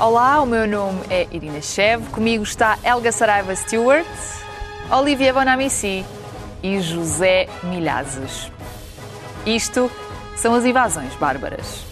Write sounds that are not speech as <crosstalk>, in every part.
Olá, o meu nome é Irina Chev, comigo está Helga Saraiva Stewart, Olivia Bonamici e José Milhazes. Isto são as invasões bárbaras.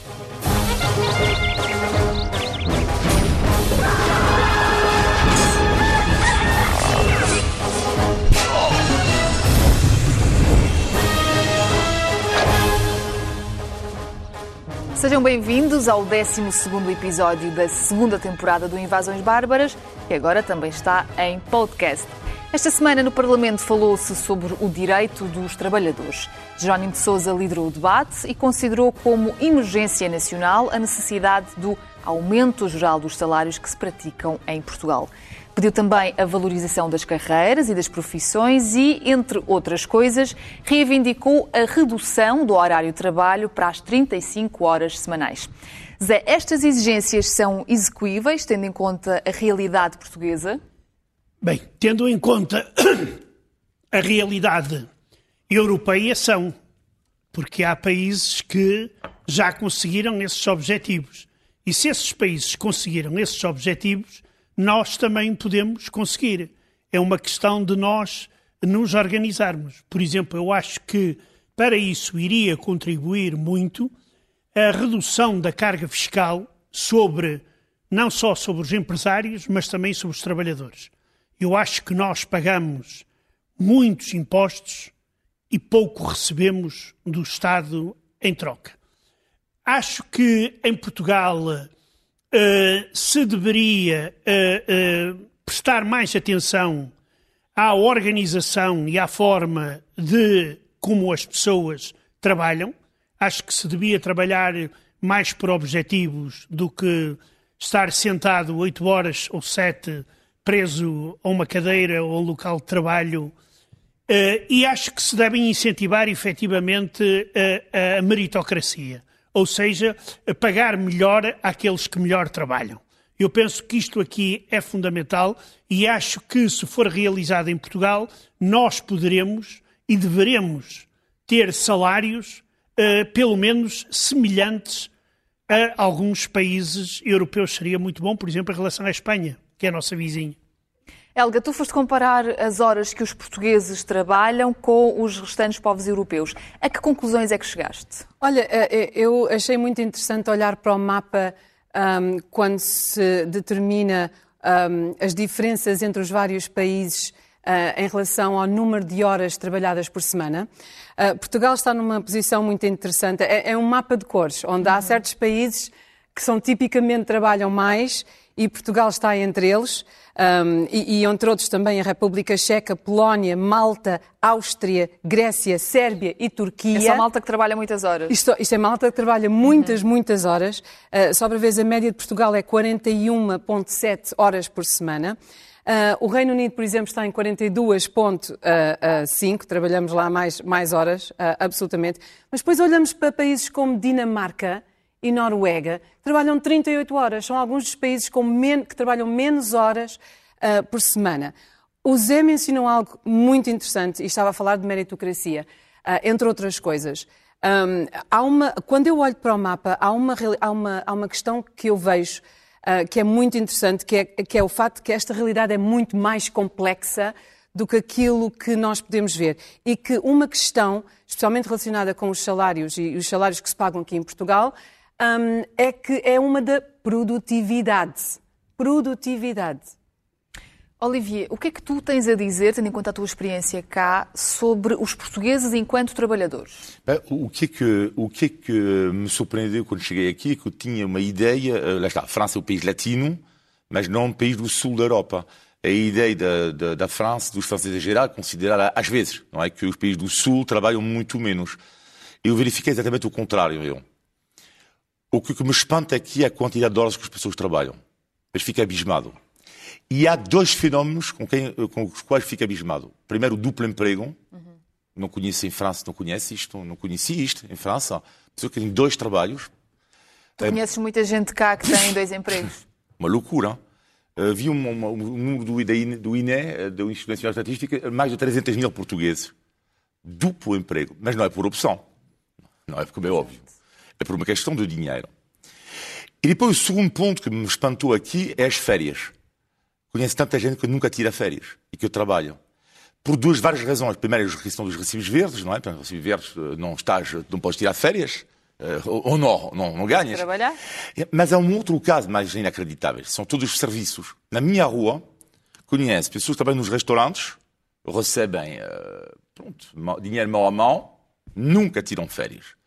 Sejam bem-vindos ao 12 episódio da segunda temporada do Invasões Bárbaras, que agora também está em podcast. Esta semana no Parlamento falou-se sobre o direito dos trabalhadores. Jerónimo de Sousa liderou o debate e considerou como emergência nacional a necessidade do aumento geral dos salários que se praticam em Portugal. Pediu também a valorização das carreiras e das profissões e, entre outras coisas, reivindicou a redução do horário de trabalho para as 35 horas semanais. Zé, estas exigências são execuíveis, tendo em conta a realidade portuguesa? Bem, tendo em conta <clears throat> a realidade europeia, são. Porque há países que já conseguiram esses objetivos. E se esses países conseguiram esses objetivos, nós também podemos conseguir. É uma questão de nós nos organizarmos. Por exemplo, eu acho que para isso iria contribuir muito a redução da carga fiscal sobre não só sobre os empresários, mas também sobre os trabalhadores. Eu acho que nós pagamos muitos impostos e pouco recebemos do Estado em troca. Acho que em Portugal uh, se deveria uh, uh, prestar mais atenção à organização e à forma de como as pessoas trabalham. Acho que se devia trabalhar mais por objetivos do que estar sentado oito horas ou sete preso a uma cadeira ou a um local de trabalho. Uh, e acho que se devem incentivar efetivamente a, a meritocracia ou seja, pagar melhor àqueles que melhor trabalham. Eu penso que isto aqui é fundamental e acho que, se for realizado em Portugal, nós poderemos e deveremos ter salários, uh, pelo menos, semelhantes a alguns países europeus. Seria muito bom, por exemplo, em relação à Espanha, que é a nossa vizinha. Helga, tu foste comparar as horas que os portugueses trabalham com os restantes povos europeus. A que conclusões é que chegaste? Olha, eh, eh, eu achei muito interessante olhar para o mapa um, quando se determina um, as diferenças entre os vários países uh, em relação ao número de horas trabalhadas por semana. Uh, Portugal está numa posição muito interessante. É, é um mapa de cores, onde há uhum. certos países que são tipicamente trabalham mais e Portugal está entre eles, um, e, e, entre outros também a República Checa, Polónia, Malta, Áustria, Grécia, Sérvia e Turquia. É só Malta que trabalha muitas horas. Isto, isto é Malta que trabalha muitas, uhum. muitas horas. Uh, só para ver, a média de Portugal é 41,7 horas por semana. Uh, o Reino Unido, por exemplo, está em 42,5, trabalhamos lá mais, mais horas, uh, absolutamente. Mas depois olhamos para países como Dinamarca, e Noruega trabalham 38 horas. São alguns dos países que trabalham menos horas uh, por semana. O Zé mencionou algo muito interessante e estava a falar de meritocracia, uh, entre outras coisas. Um, há uma, quando eu olho para o mapa, há uma, há uma, há uma questão que eu vejo uh, que é muito interessante, que é, que é o facto que esta realidade é muito mais complexa do que aquilo que nós podemos ver. E que uma questão, especialmente relacionada com os salários e os salários que se pagam aqui em Portugal, um, é que é uma da produtividade. Produtividade. Olivier, o que é que tu tens a dizer, tendo em conta a tua experiência cá, sobre os portugueses enquanto trabalhadores? Bem, o, que é que, o que é que me surpreendeu quando cheguei aqui é que eu tinha uma ideia, eh, lá está, a França é um país latino, mas não um país do sul da Europa. A ideia da, da, da França, dos franceses em geral, considerar às vezes, não é, que os países do sul trabalham muito menos. Eu verifiquei exatamente o contrário, eu. O que me espanta aqui é a quantidade de horas que as pessoas trabalham. Eu fico abismado. E há dois fenómenos com, quem, com os quais fico abismado. Primeiro, o duplo emprego. Uhum. Não conheço em França, não conhece isto, não conheci isto em França. Pessoa que tem dois trabalhos. Tu é... conheces muita gente cá que tem dois empregos. <laughs> Uma loucura. Uh, vi um, um, um número do, INE, do INE, do Instituto Nacional de Estatística, mais de 300 mil portugueses. Duplo emprego. Mas não é por opção. Não é porque é óbvio é por uma questão de dinheiro. E depois o segundo ponto que me espantou aqui é as férias. Conheço tanta gente que nunca tira férias e que eu trabalho. Por duas várias razões. Primeiro, a questão dos recibos verdes, não é? Para recibos verdes eh, não estás, não podes tirar férias. Eh, ou não, não, não ganhas. Trabalhar? Mas há um outro caso mais inacreditável. São todos os serviços. Na minha rua, conheço pessoas que trabalham nos restaurantes, recebem uh, pronto, dinheiro mão a mão, nunca tiram férias.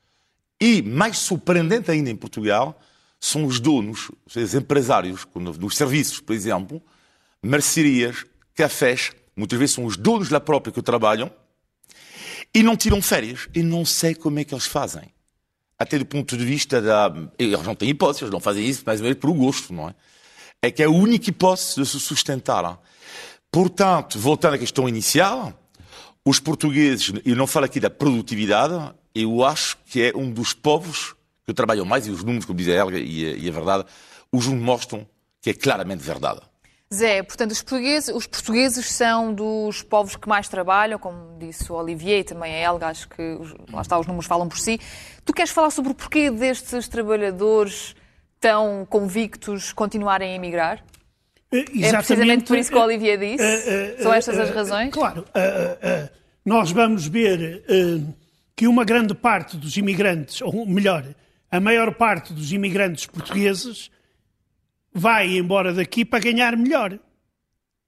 E, mais surpreendente ainda em Portugal, são os donos, os empresários dos serviços, por exemplo, mercearias, cafés, muitas vezes são os donos da própria que trabalham e não tiram férias. E não sei como é que eles fazem. Até do ponto de vista da. Eles não têm hipótese, eles não fazem isso mais ou menos por gosto, não é? É que é a única hipótese de se sustentar. Portanto, voltando à questão inicial, os portugueses, eu não falo aqui da produtividade, eu acho que é um dos povos que trabalham mais, e os números, como diz a Helga, e a, e a verdade, os números mostram que é claramente verdade. Zé, portanto, os portugueses, os portugueses são dos povos que mais trabalham, como disse o Olivier e também a Helga, acho que os, lá está, os números falam por si. Tu queres falar sobre o porquê destes trabalhadores tão convictos continuarem a emigrar? Exatamente. É precisamente por isso que o Olivier disse? Uh, uh, São estas as razões? Claro. nós vamos ver que uma grande parte dos imigrantes, ou melhor, a maior parte dos imigrantes portugueses vai embora daqui para ganhar melhor.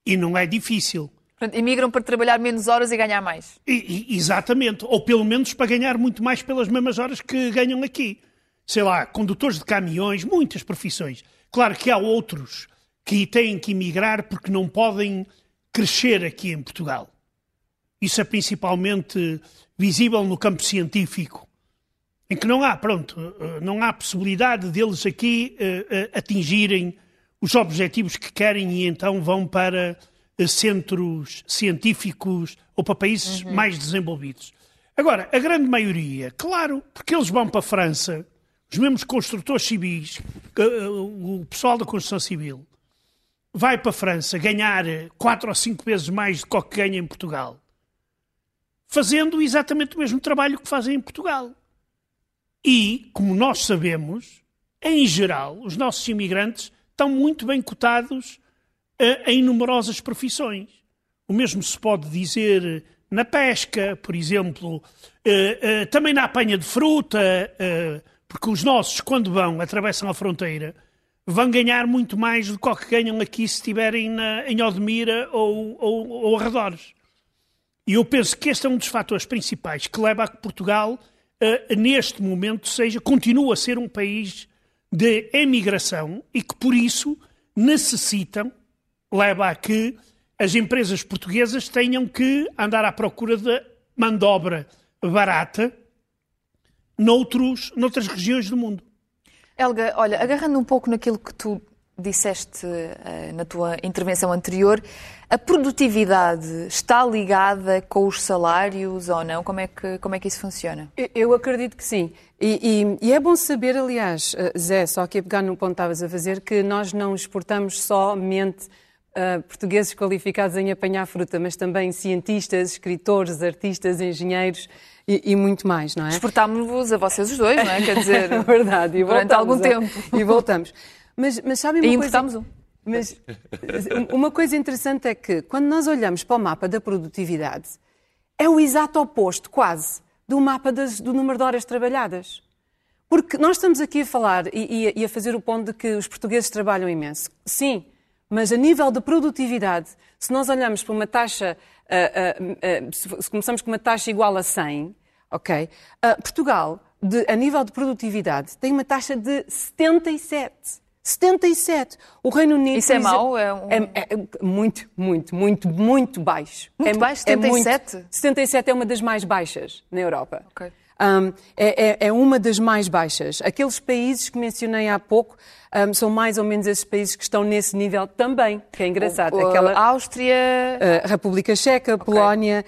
E não é difícil. Portanto, imigram para trabalhar menos horas e ganhar mais. E, e, exatamente. Ou pelo menos para ganhar muito mais pelas mesmas horas que ganham aqui. Sei lá, condutores de caminhões, muitas profissões. Claro que há outros que têm que emigrar porque não podem crescer aqui em Portugal. Isso é principalmente visível no campo científico, em que não há, pronto, não há possibilidade deles aqui uh, uh, atingirem os objetivos que querem e então vão para centros científicos ou para países uhum. mais desenvolvidos. Agora, a grande maioria, claro, porque eles vão para a França, os mesmos construtores civis, o pessoal da construção civil, vai para a França ganhar quatro ou cinco vezes mais do que ganha em Portugal, fazendo exatamente o mesmo trabalho que fazem em Portugal. E, como nós sabemos, em geral, os nossos imigrantes estão muito bem cotados uh, em numerosas profissões. O mesmo se pode dizer na pesca, por exemplo, uh, uh, também na apanha de fruta, porque os nossos, quando vão, atravessam a fronteira, vão ganhar muito mais do que o que ganham aqui se estiverem em Odmira ou, ou, ou arredores. E eu penso que este é um dos fatores principais que leva a que Portugal, uh, neste momento, seja, continua a ser um país de emigração e que, por isso, necessitam, leva a que as empresas portuguesas tenham que andar à procura de mão de obra barata noutros, noutras regiões do mundo. Helga, olha, agarrando um pouco naquilo que tu disseste uh, na tua intervenção anterior, a produtividade está ligada com os salários ou não? Como é que, como é que isso funciona? Eu acredito que sim. E, e, e é bom saber, aliás, uh, Zé, só aqui a pegar no ponto que estavas a fazer, que nós não exportamos somente Uh, portugueses qualificados em apanhar fruta, mas também cientistas, escritores, artistas, engenheiros e, e muito mais, não é? Exportámos-vos a vocês os dois, não é? Quer dizer, <laughs> é verdade, e durante algum tempo. E voltamos. Mas, mas sabem uma e coisa... importámos um. Mas uma coisa interessante é que, quando nós olhamos para o mapa da produtividade, é o exato oposto, quase, do mapa das, do número de horas trabalhadas. Porque nós estamos aqui a falar e, e, a fazer o ponto de que os portugueses trabalham imenso. Sim, mas a nível de produtividade, se nós olhamos para uma taxa, uh, uh, uh, se começamos com uma taxa igual a 100, ok? Portugal, de, a nível de produtividade, tem uma taxa de 77. 77. O Reino Unido. Isso é mau? É, um... é, é, muito, muito, muito, muito baixo. Muito é, baixo? 77? É muito, 77 é uma das mais baixas na Europa. Okay. Um, é, é, é, uma das mais baixas. Aqueles países que mencionei há pouco, um, são mais ou menos esses países que estão nesse nível também, que é engraçado. O- Aquela, Áustria uh, República Checa, Polónia.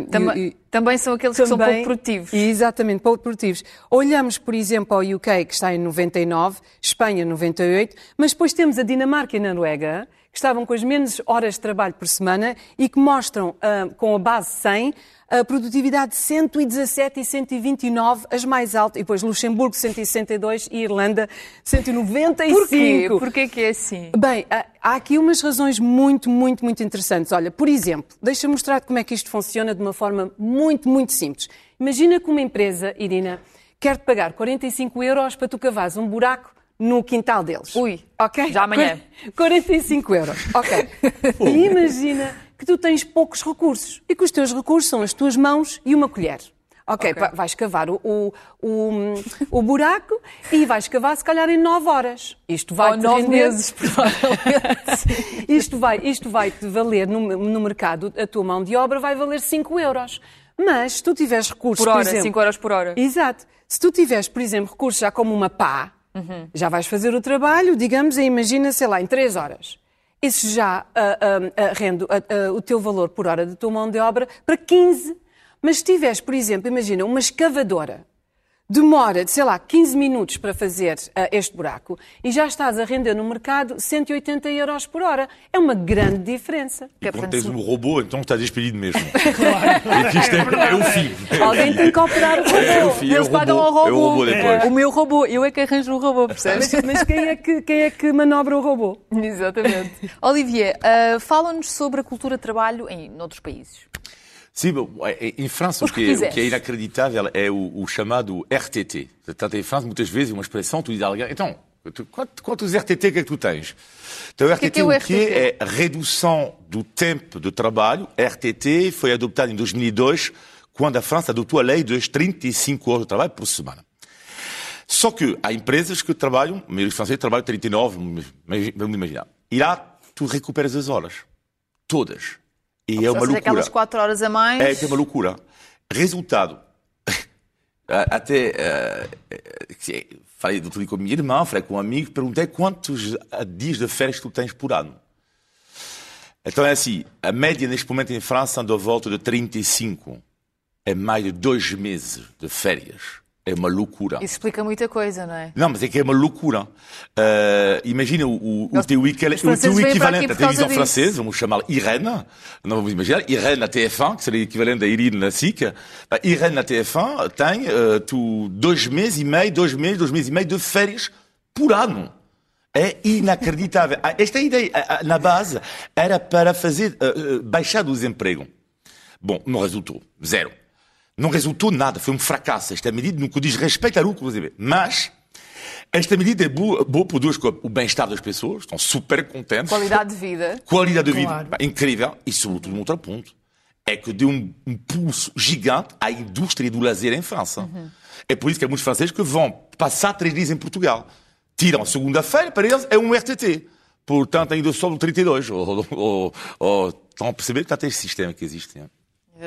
um, Tam- e- e- também são aqueles que são pouco produtivos. Exatamente, pouco produtivos. Olhamos, por exemplo, ao UK, que está em 99, Espanha 98, mas depois temos a Dinamarca e a Noruega, que estavam com as menos horas de trabalho por semana e que mostram, ah, com a base 100, a produtividade de 117 e 129, as mais altas, e depois Luxemburgo 162 e Irlanda 195. Porquê? Porquê que é assim? Bem, há há aqui umas razões muito, muito, muito interessantes. Olha, por exemplo, deixa-me mostrar como é que isto funciona de uma forma muito, muito simples. Imagina que uma empresa, Irina, quer-te pagar 45 euros para tu cavares um buraco no quintal deles. Ui, ok? já amanhã. 45 euros, ok. <laughs> e imagina que tu tens poucos recursos e que os teus recursos são as tuas mãos e uma colher. Ok, Ok. va- vais cavar o, o, o, o buraco e vais cavar se calhar em 9 horas. Isto vai Ou nove render... meses, provavelmente. <laughs> Isto vai, isto vai te valer no, no mercado, a tua mão de obra vai valer 5 euros. Mas se tu tiveres recursos, Por hora, exemplo, 5 horas por hora. Exato. Se tu tiveres, por exemplo, recursos já como uma pá, Uhum. já vais fazer o trabalho, digamos, e imagina, sei lá, em 3 horas. Isso já ah, ah, ah, rende ah, o teu valor por hora da tua mão de obra para 15. Mas se tiveres, por exemplo, imagina, uma escavadora demora, sei lá, 15 minutos para fazer ah, este buraco e já estás a render no mercado 180 euros por hora. É uma grande diferença. E é quando tens um robô, então estás despedido mesmo. claro. <laughs> Isto é, é o fim. <laughs> Alguém tem que operar o robô. É o fim, é o Eles pagam robô. ao É o robô. robô depois. O meu robô, eu é que arranjo o robô, percebes? Mas, mas quem, é que, quem é que manobra o robô? <laughs> Exatamente. Olivier, ah, fala-nos sobre a cultura de trabalho em outros países. Sim, bom, é- é- em França, Os o que é, o que é inacreditável é o, o chamado RTT. Portanto, em França, muitas vezes, uma expressão, tu dizes a alguém, então, quantos, quantos RTT que é que tu tens? Então, o RTT, que é o o que é? É redução do tempo de trabalho. RTT foi adoptado em 2002, quando a França adotou a lei dos 35 horas de trabalho por semana. Só que há empresas que trabalham, maioria dos franceses trabalham 39, mas vamos imaginar. E lá, tu recuperas as horas. Todas. E é uma loucura. aquelas 4 horas a mais. É que é uma loucura. Resultado. A- Até. que- falei do tudo com a minha irmã, falei com um amigo, perguntei quantos ah, dias de férias tu tens por ano. Então é assim: a média neste momento em França anda à volta de 35. É mais de dois meses de férias. É uma loucura. Isso explica muita coisa, não é? Não, mas é que é uma loucura. Eh, imagina o, o, o teu, o teu equivalente à televisão disso. francesa, vamos chamar Irene, não vamos imaginar, Irene na TF1, que seria o equivalente da Irene na SIC. Irene na TF1 tem eh, tu, dois meses e meio, dois meses, dois meses e meio de férias por ano. É inacreditável. Ah, Esta ideia, ah, ah, na base, era para fazer eh, baixar o desemprego. Bom, não resultou. Zero. Não resultou nada. Foi um fracasso. Esta medida, no que diz respeito à lucro, inclusive. Mas, esta medida é boa, boa por duas coisas. O bem-estar das pessoas, estão super contentes. Qualidade de vida. Qualidade de vida Claro. pá, incrível. E, sobretudo, um outro ponto. É que deu um, um pulso gigante à indústria do lazer em França. É por isso que há muitos franceses que vão passar três dias em Portugal. Tiram a segunda-feira, para eles é um RTT. Portanto, ainda só no 32. Ou, ou, ou, estão a perceber que está este sistema que existe. né?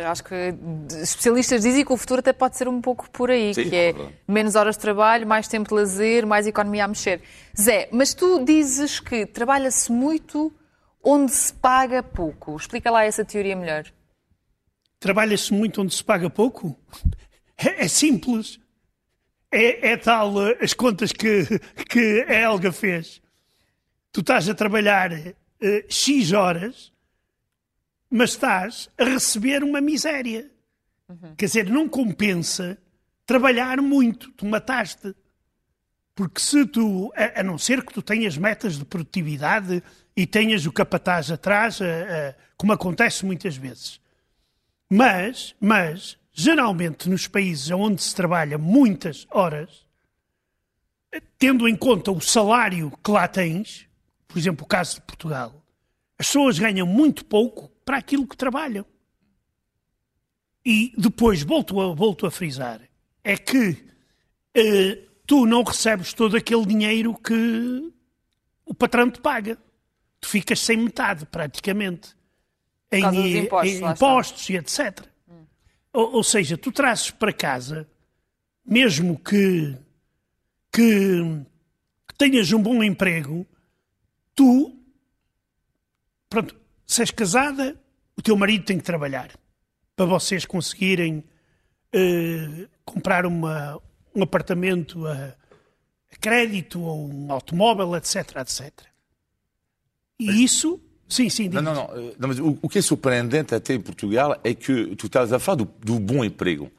Acho que especialistas dizem que o futuro até pode ser um pouco por aí, Sim, que é é verdade. menos horas de trabalho, mais tempo de lazer, mais economia a mexer. Zé, mas tu dizes que trabalha-se muito onde se paga pouco. Explica lá essa teoria melhor. Trabalha-se muito onde se paga pouco? É, é simples. É, é tal eh, as contas que, que a Helga fez. Tu estás a trabalhar eh, X horas, mas estás a receber uma miséria. Quer dizer, não compensa trabalhar muito. Tu mataste. Porque se tu, a, a não ser que tu tenhas metas de produtividade e tenhas o capataz atrás, eh, eh, como acontece muitas vezes. Mas, mas, geralmente nos países onde se trabalha muitas horas, tendo em conta o salário que lá tens, por exemplo, o caso de Portugal, as pessoas ganham muito pouco para aquilo que trabalham. E depois, volto a, volto a frisar, é que eh, tu não recebes todo aquele dinheiro que o patrão te paga. Tu ficas sem metade, praticamente. Em, impostos, em impostos e etc. Ou, ou seja, tu trazes para casa, mesmo que, que tenhas um bom emprego, tu, pronto, se és casada, o teu marido tem que trabalhar para vocês conseguirem eh, comprar uma, um apartamento a, a crédito ou um automóvel, etc, etc. E isso, sim, sim. Não, não, não. eh, não, mas o, o que é surpreendente até em Portugal é que tu estás a falar do, do bom emprego.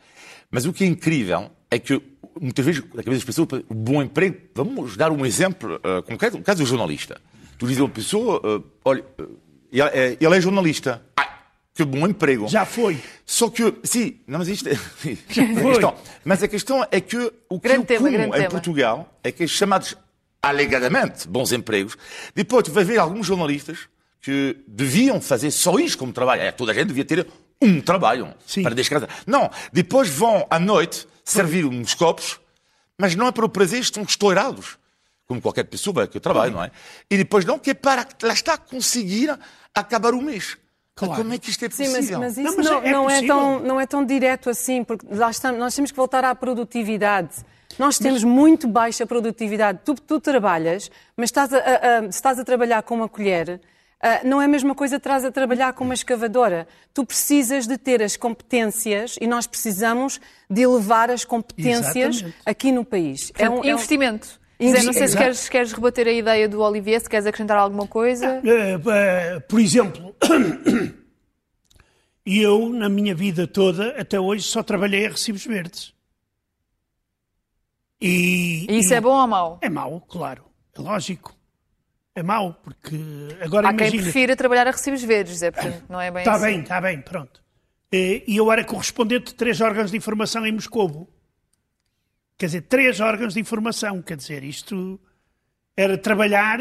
Mas o que é incrível é que muitas vezes, na cabeça das pessoas, o bom emprego, vamos dar um exemplo uh, concreto, o caso do jornalista. Tu dizes a uma pessoa, uh, olha, uh, ele, é- ele é jornalista. Ah, que bom emprego. Já foi. Só que, sim, não, isto <laughs> é. foi. Questão- mas a questão é que o que Grande é tema, em tema. Portugal é que os chamados alegadamente bons empregos, depois tu vais ver alguns jornalistas que deviam fazer só isto como trabalho. É, toda a gente devia ter um trabalho Sim. para descansar. Não, depois vão à noite servir uns copos, mas não é para o prazer, estão estourados. Como qualquer pessoa que trabalha, não é? E depois não, que é para, lá está, conseguir acabar o mês. Claro. Como é que isto é Sim, possível? mas, mas Não, isso mas não, é não é possível. tão, não é tão direto assim, porque lá estamos, nós temos que voltar à produtividade. Nós temos muito baixa produtividade. Tu, tu trabalhas, mas estás a, a- a- se estás a trabalhar com uma colher, ah, não é a mesma coisa que estás a trabalhar com uma escavadora. Tu precisas de ter as competências e nós precisamos de elevar as competências Exatamente. aqui no país. É Portanto, investimento. Zé, não sei se queres, queres rebater a ideia do Olivier, se queres acrescentar alguma coisa. Eh, eh, por exemplo, <coughs> eu, na minha vida toda, até hoje, só trabalhei a recibos verdes. E, E isso e- é bom ou mau? É mau, claro. É lógico. É mau, porque agora Há quem imagina... prefira trabalhar a recibos verdes, Zé, portanto, não é bem Está assim. bem, está bem, pronto. E eu era correspondente de três órgãos de informação em Moscovo. Quer dizer, três órgãos de informação. Quer dizer, isto era trabalhar,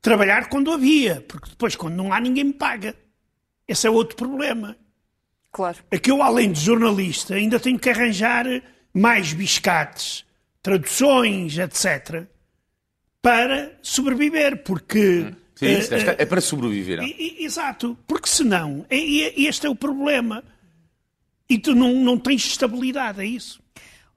trabalhar quando havia, porque depois, quando não há, ninguém me paga. Esse é outro problema. Claro. É que eu, além de jornalista, ainda tenho que arranjar mais biscates, traduções, etc., para sobreviver, porque... Sim, eh, isto é para sobreviver. não? e- e- Exato, porque senão, e- e este é o problema. E tu não, não tens estabilidade, é isso.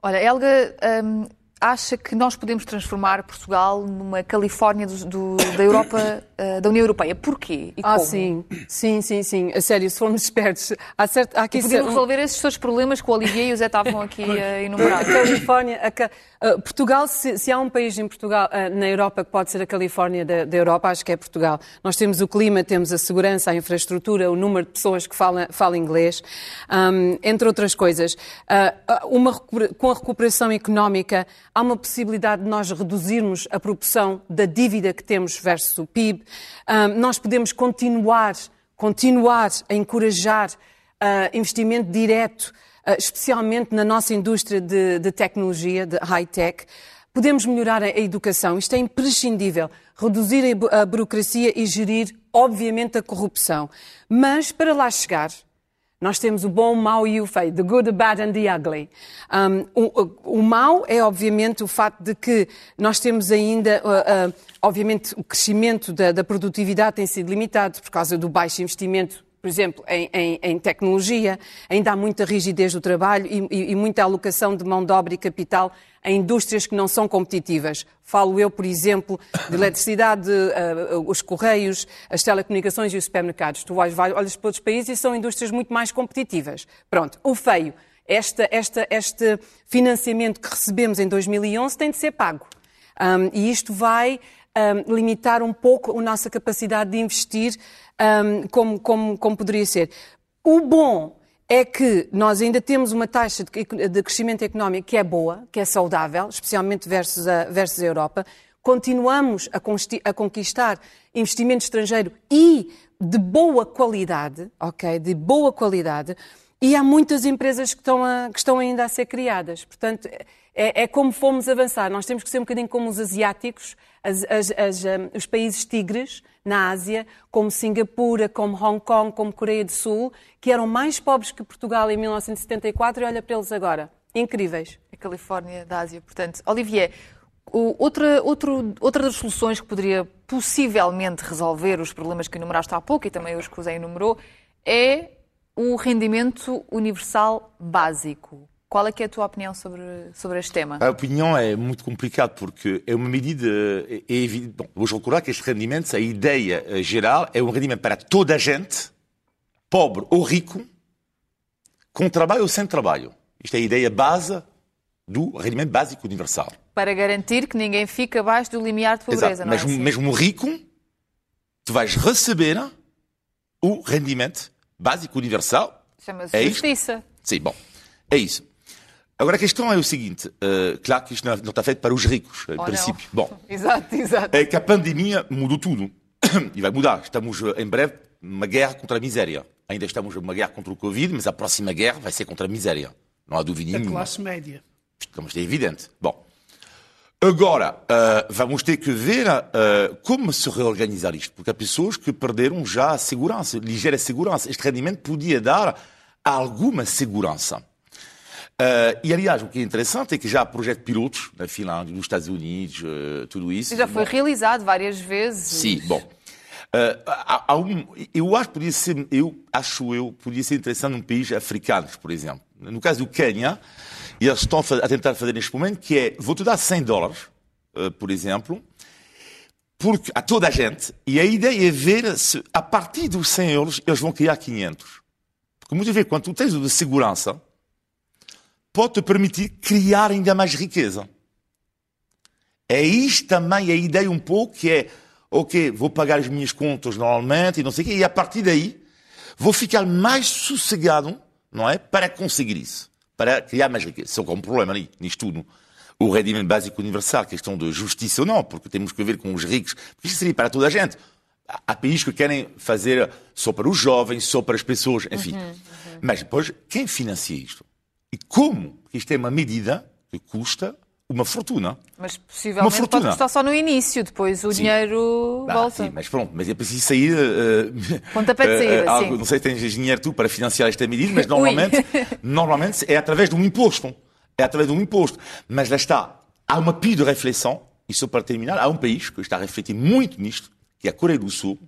Olha, Helga hum, acha que nós podemos transformar Portugal numa Califórnia do- do- da Europa, eh, da União Europeia. Porquê? E Ah, como? sim, sim, sim, sim. A sério, se formos espertos, há, certo, há aqui podiam cer- resolver esses seus problemas que o Olivier e o Zé estavam aqui a A enumerar. Califórnia, a uh, Portugal, se, se há um país em Portugal, uh, na Europa que pode ser a Califórnia da, da Europa, acho que é Portugal. Nós temos o clima, temos a segurança, a infraestrutura, o número de pessoas que falam, falam inglês, um, entre outras coisas. Uma com a recuperação económica, há uma possibilidade de nós reduzirmos a proporção da dívida que temos versus o PIB. Um, nós podemos continuar, continuar a encorajar uh, investimento direto Uh, especialmente na nossa indústria de, de tecnologia, de high-tech. Podemos melhorar a, educação, isto é imprescindível. Reduzir a, a burocracia e gerir, obviamente, a corrupção. Mas, para lá chegar, nós temos o bom, o mau e o feio, the good, the bad and the ugly. Um, o, o, o mau é, obviamente, o facto de que nós temos ainda, uh, uh, obviamente, o crescimento da, da produtividade tem sido limitado por causa do baixo investimento por exemplo, em, em- em tecnologia, ainda há muita rigidez do trabalho e, e- e muita alocação de mão de obra e capital em indústrias que não são competitivas. Falo eu, por exemplo, de eletricidade, eh, os correios, as telecomunicações e os supermercados. Tu vai- olhas para outros países e são indústrias muito mais competitivas. Pronto, o feio. Esta- esta- este financiamento que recebemos em 2011 tem de ser pago. Um, e isto vai um, limitar um pouco a nossa capacidade de investir um, como, como- como poderia ser. O bom é que nós ainda temos uma taxa de, crescimento económico que é boa, que é saudável, especialmente versus a, versus a Europa. Continuamos a, a conquistar investimento estrangeiro e de boa qualidade, ok? De boa qualidade. E há muitas empresas que estão, a- que estão ainda a ser criadas. Portanto, é, é como fomos avançar. Nós temos que ser um bocadinho como os asiáticos, as- as- as, um, os países tigres na Ásia, como Singapura, como Hong Kong, como Coreia do Sul, que eram mais pobres que Portugal em 1974 e olha para eles agora. Incríveis. A Califórnia da Ásia, portanto. Olivier, outra, outro, outra das soluções que poderia possivelmente resolver os problemas que enumeraste há pouco e também os que o Zé enumerou é o rendimento universal básico. Qual é é a tua opinião sobre, sobre este tema? A opinião é muito complicada porque é uma medida é evidente. Bom, vou recordar que este rendimento, a ideia eh, geral, é um rendimento para toda a gente, pobre ou rico, com trabalho ou sem trabalho. Isto é a ideia base do rendimento básico universal. Para garantir que ninguém fique abaixo do limiar de pobreza, Exato. não é Mesmo, assim? mesmo rico, tu vais receber o rendimento básico universal. Chama-se É isto? justiça. Sim, bom, é isso. Agora a questão é o seguinte, eh, claro que isto não não está feito para os ricos, em Ou princípio. não. Bom, <laughs> Exato, exato. é que a pandemia mudou tudo. <coughs> E vai mudar. Estamos eh, em breve numa guerra contra a miséria. Ainda estamos numa guerra contra o Covid, mas a próxima guerra vai ser contra a miséria. Não há dúvida Da nenhuma. classe média. Como é evidente. Bom. Agora, eh, vamos ter que ver eh, como se reorganizar isto, porque há pessoas que perderam já a segurança, ligeira segurança. Este rendimento podia dar alguma segurança. Eh, e, aliás, o que é interessante é que já há projetos pilotos na Finlândia, nos Estados Unidos, eh, tudo isso. Já foi Bom, realizado várias vezes. Sim, bom. Eh, há- há um- eu acho que podia ser, eu acho eu, podia ser interessante num país africano, por exemplo. No caso do Quênia, eles estão a tentar fazer neste momento, que é, vou-te dar 100 dólares, por exemplo, porque, a toda a gente, e a ideia é ver se, a partir dos 100 euros, eles vão criar 500. Porque muitas vezes, quando tu tens o de segurança, pode te permitir criar ainda mais riqueza. É isto também a ideia um pouco que é, ok, vou pagar as minhas contas normalmente e não sei o quê, e a partir daí vou ficar mais sossegado, não é? Para conseguir isso, para criar mais riqueza. Só que há um problema ali, nisto tudo. O rendimento básico universal, questão de justiça ou não, porque temos que ver com os ricos, porque isso seria para toda a gente. Há- países que querem fazer só para os jovens, só para as pessoas, enfim. Mas depois, quem financia isto? E como? Isto é uma medida que custa uma fortuna. Mas Uma possivelmente pode fortuna. custar só no início, depois o Sim. dinheiro Ah, volta. sim, mas pronto, mas é preciso sair. Pontapé de eh, saída, eh, algo-. Não sei se tens dinheiro tu para financiar esta medida, mas <laughs> normalmente, <laughs> normalmente é através de um imposto. É através de um imposto. Mas lá está. Há uma pia de reflexão, e só para terminar, há um país que está a refletir muito nisto, que é a Coreia do Sul.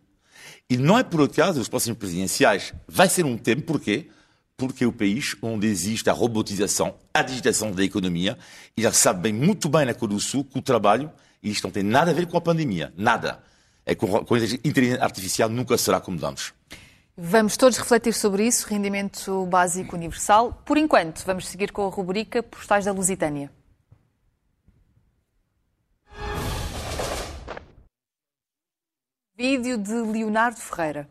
E não é por acaso, os próximos presidenciais vai ser um tempo, porquê? Porque é o país onde existe a robotização, a digitação da economia, e já sabe bem, muito bem na Coreia do Sul que o trabalho, e isto não tem nada a ver com a pandemia, nada. É com com a inteligência artificial nunca será como antes. Vamos todos refletir sobre isso, rendimento básico universal. Por enquanto, vamos seguir com a rubrica Postais da Lusitânia. Vídeo de Leonardo Ferreira.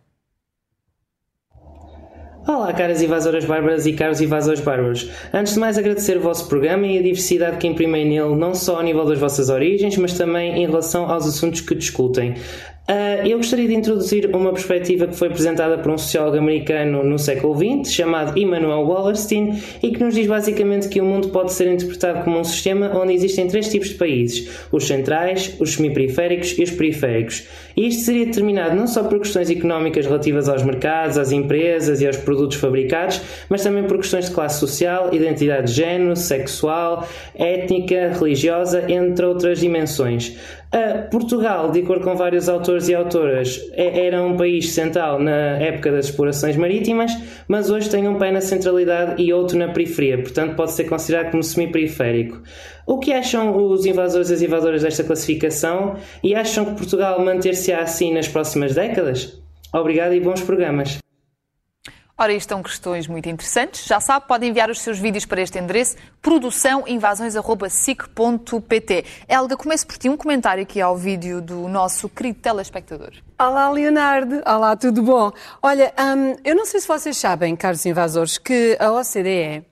Olá, caras invasoras bárbaras e caros invasores bárbaros. Antes de mais, agradecer o vosso programa e a diversidade que imprimem nele, não só ao nível das vossas origens, mas também em relação aos assuntos que discutem. Ah, eu gostaria de introduzir uma perspectiva que foi apresentada por um sociólogo americano no século XX, chamado Immanuel Wallerstein, e que nos diz basicamente que o mundo pode ser interpretado como um sistema onde existem três tipos de países: os centrais, os semiperiféricos e os periféricos. Isto seria determinado não só por questões económicas relativas aos mercados, às empresas e aos produtos fabricados, mas também por questões de classe social, identidade de género, sexual, étnica, religiosa, entre outras dimensões. Ah, Portugal, de acordo com vários autores e autoras, é- era um país central na época das explorações marítimas, mas hoje tem um pé na centralidade e outro na periferia, portanto pode ser considerado como semi-periférico. O que acham os invasores e as invasoras desta classificação e acham que Portugal manter-se assim nas próximas décadas? Obrigado e bons programas. Ora, isto são questões muito interessantes. Já sabe, pode enviar os seus vídeos para este endereço, produçãoinvasões.sic.pt. Helga, começo por ti um comentário aqui ao vídeo do nosso querido telespectador. Olá, Leonardo. Olá, tudo bom? Olha, hum, eu não sei se vocês sabem, caros invasores, que a OCDE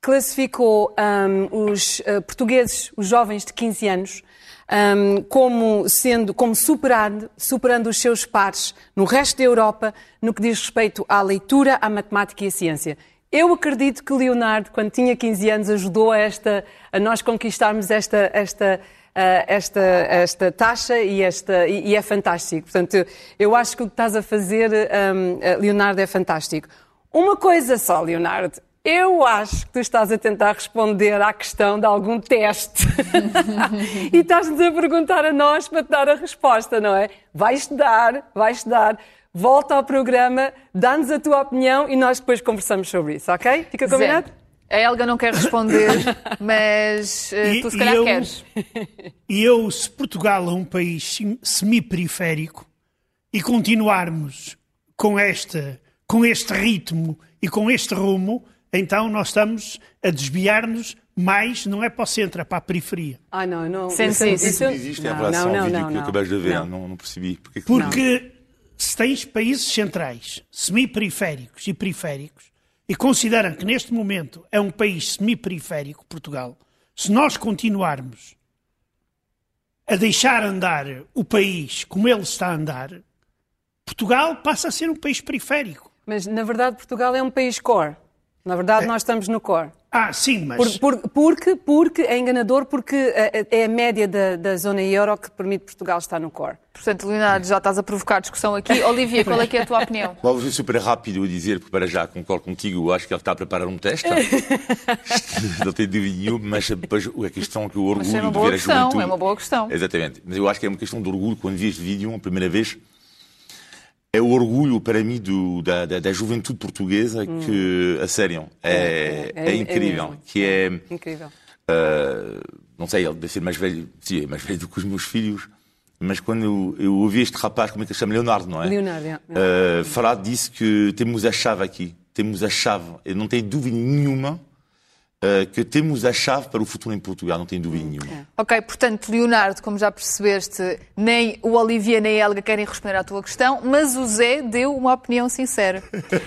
classificou hum, os eh, portugueses, os jovens de 15 anos, hum, como sendo, como superando, superando os seus pares no resto da Europa no que diz respeito à leitura, à matemática e à ciência. Eu acredito que Leonardo, quando tinha 15 anos, ajudou a, esta, a nós conquistarmos esta, esta, ah, esta, esta taxa e, esta, e, e é fantástico. Portanto, eu, acho que o que estás a fazer, hum, Leonardo, é fantástico. Uma coisa só, Leonardo. Eu acho que tu estás a tentar responder à questão de algum teste. <laughs> e estás-nos a perguntar a nós para te dar a resposta, não é? Vais estudar, vais estudar. Volta ao programa, dá-nos a tua opinião e nós depois conversamos sobre isso, ok? Fica combinado? Zé, A Helga não quer responder, <laughs> mas uh, tu se calhar eu, queres. E eu, se Portugal é um país semi-periférico e continuarmos com, esta, com este ritmo e com este rumo, então nós estamos a desviar-nos mais, não é para o centro, é para a periferia. Ah, não, não. Sente isso, isso. Isso existe em não, relação não, ao vídeo não, que não. acabas de ver, Não. não, não percebi. Porque, Porque se tens países centrais, semi-periféricos e periféricos, e consideram que neste momento é um país semi-periférico, Portugal, se nós continuarmos a deixar andar o país como ele está a andar, Portugal passa a ser um país periférico. Mas, na verdade, Portugal é um país core. Na verdade, nós estamos no core. Ah, sim, mas. Por- por- porque, porque é enganador, porque eh, é a média da, da zona euro que permite Portugal estar no core. Portanto, Leonardo, já estás a provocar discussão aqui. Olivia, qual é que é a tua opinião? <laughs> Vou ser super rápido a dizer, porque para já concordo contigo, eu acho que ele está a preparar um teste. <laughs> não tenho dúvida nenhuma, mas depois a questão que o Mas orgulho é uma de boa ver a questão, juventude... é uma boa questão. Exatamente. Mas eu acho que é uma questão de orgulho quando vi este vídeo a primeira vez. É o orgulho para mim do, da, da, da juventude portuguesa que, a sério, é, É, é, é é incrível. que é, Incrível. Uh, não sei, ele deve ser mais velho, sim, é mais <laughs> velho do que os meus filhos, mas quando eu, eu ouvi este rapaz, como é que ele chama? Leonardo, não é? Leonardo, é. Uh, falar disse que temos a chave aqui, temos a chave, eu não tenho dúvida nenhuma uh, que temos a chave para o futuro em Portugal, não tenho dúvida nenhuma. Ok, portanto, Leonardo, como já percebeste, nem o Olivia nem a Helga querem responder à tua questão, mas o Zé deu uma opinião sincera.